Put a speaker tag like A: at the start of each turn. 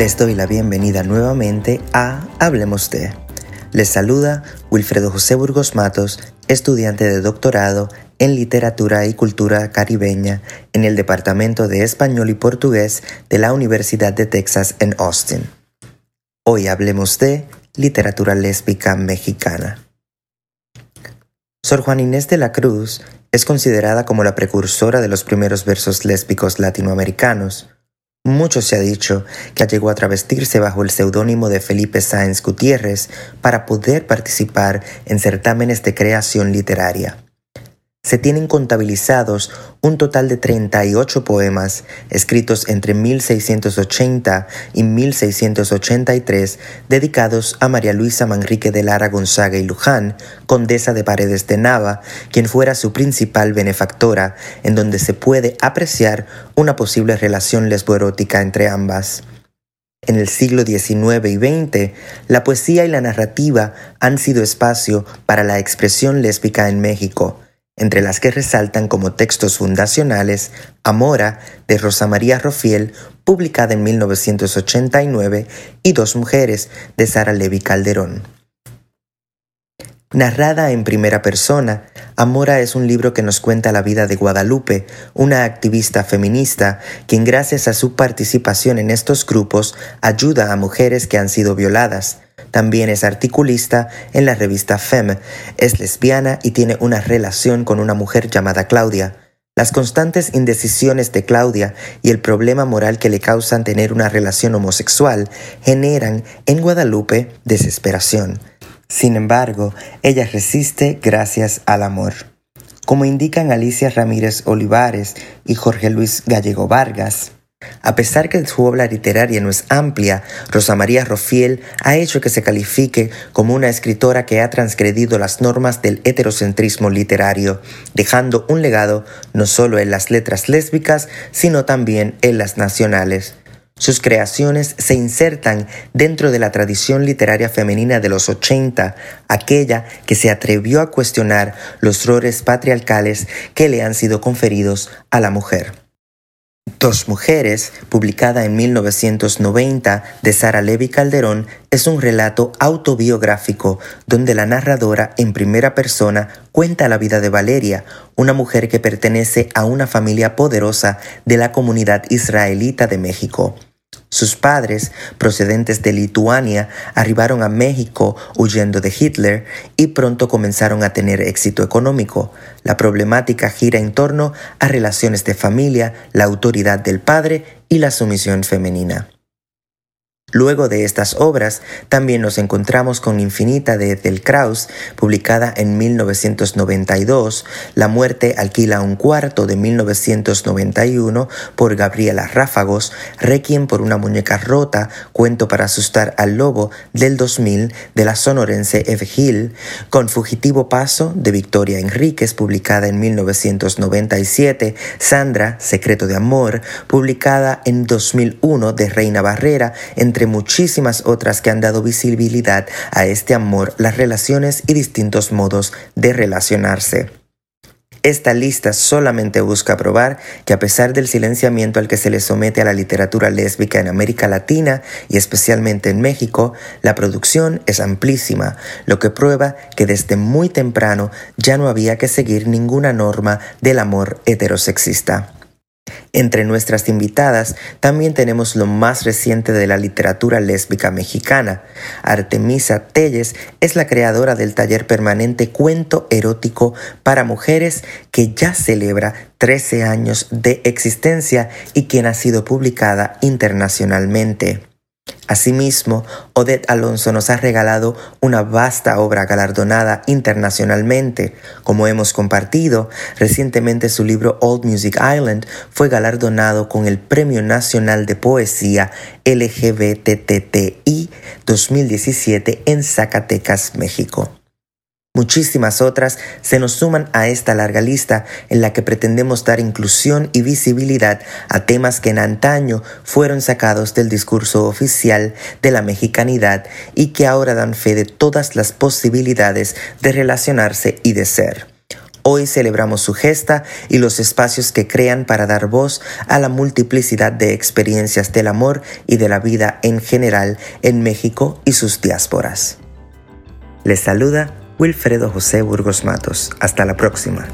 A: Les doy la bienvenida nuevamente a Hablemos de. Les saluda Wilfredo José Burgos Matos, estudiante de doctorado en Literatura y Cultura Caribeña en el Departamento de Español y Portugués de la Universidad de Texas en Austin. Hoy hablemos de literatura lésbica mexicana. Sor Juan Inés de la Cruz es considerada como la precursora de los primeros versos lésbicos latinoamericanos, mucho se ha dicho que llegó a travestirse bajo el seudónimo de Felipe Sáenz Gutiérrez para poder participar en certámenes de creación literaria se tienen contabilizados un total de 38 poemas escritos entre 1680 y 1683 dedicados a María Luisa Manrique de Lara Gonzaga y Luján, condesa de Paredes de Nava, quien fuera su principal benefactora, en donde se puede apreciar una posible relación lesboerótica entre ambas. En el siglo XIX y XX, la poesía y la narrativa han sido espacio para la expresión lésbica en México, entre las que resaltan como textos fundacionales Amora de Rosa María Rofiel, publicada en 1989, y Dos Mujeres de Sara Levi Calderón. Narrada en primera persona, Amora es un libro que nos cuenta la vida de Guadalupe, una activista feminista quien gracias a su participación en estos grupos ayuda a mujeres que han sido violadas, también es articulista en la revista Femme, es lesbiana y tiene una relación con una mujer llamada Claudia. Las constantes indecisiones de Claudia y el problema moral que le causan tener una relación homosexual generan en Guadalupe desesperación. Sin embargo, ella resiste gracias al amor. Como indican Alicia Ramírez Olivares y Jorge Luis Gallego Vargas, a pesar que su obra literaria no es amplia, Rosa María Rofiel ha hecho que se califique como una escritora que ha transgredido las normas del heterocentrismo literario, dejando un legado no solo en las letras lésbicas, sino también en las nacionales. Sus creaciones se insertan dentro de la tradición literaria femenina de los 80, aquella que se atrevió a cuestionar los roles patriarcales que le han sido conferidos a la mujer. Dos Mujeres, publicada en 1990 de Sara Levi Calderón, es un relato autobiográfico donde la narradora en primera persona cuenta la vida de Valeria, una mujer que pertenece a una familia poderosa de la comunidad israelita de México. Sus padres, procedentes de Lituania, arribaron a México huyendo de Hitler y pronto comenzaron a tener éxito económico. La problemática gira en torno a relaciones de familia, la autoridad del padre y la sumisión femenina. Luego de estas obras, también nos encontramos con Infinita de Ethel Kraus, publicada en 1992, La muerte alquila un cuarto de 1991 por Gabriela Ráfagos, Requiem por una muñeca rota, Cuento para asustar al lobo del 2000 de la sonorense Eve Hill, con Fugitivo Paso de Victoria Enríquez, publicada en 1997, Sandra, Secreto de Amor, publicada en 2001 de Reina Barrera, muchísimas otras que han dado visibilidad a este amor, las relaciones y distintos modos de relacionarse. Esta lista solamente busca probar que a pesar del silenciamiento al que se le somete a la literatura lésbica en América Latina y especialmente en México, la producción es amplísima, lo que prueba que desde muy temprano ya no había que seguir ninguna norma del amor heterosexista. Entre nuestras invitadas también tenemos lo más reciente de la literatura lésbica mexicana. Artemisa Telles es la creadora del taller permanente Cuento Erótico para Mujeres que ya celebra 13 años de existencia y quien ha sido publicada internacionalmente. Asimismo, Odette Alonso nos ha regalado una vasta obra galardonada internacionalmente. Como hemos compartido, recientemente su libro Old Music Island fue galardonado con el Premio Nacional de Poesía LGBTTI 2017 en Zacatecas, México. Muchísimas otras se nos suman a esta larga lista en la que pretendemos dar inclusión y visibilidad a temas que en antaño fueron sacados del discurso oficial de la mexicanidad y que ahora dan fe de todas las posibilidades de relacionarse y de ser. Hoy celebramos su gesta y los espacios que crean para dar voz a la multiplicidad de experiencias del amor y de la vida en general en México y sus diásporas. Les saluda Wilfredo José Burgos Matos. Hasta la próxima.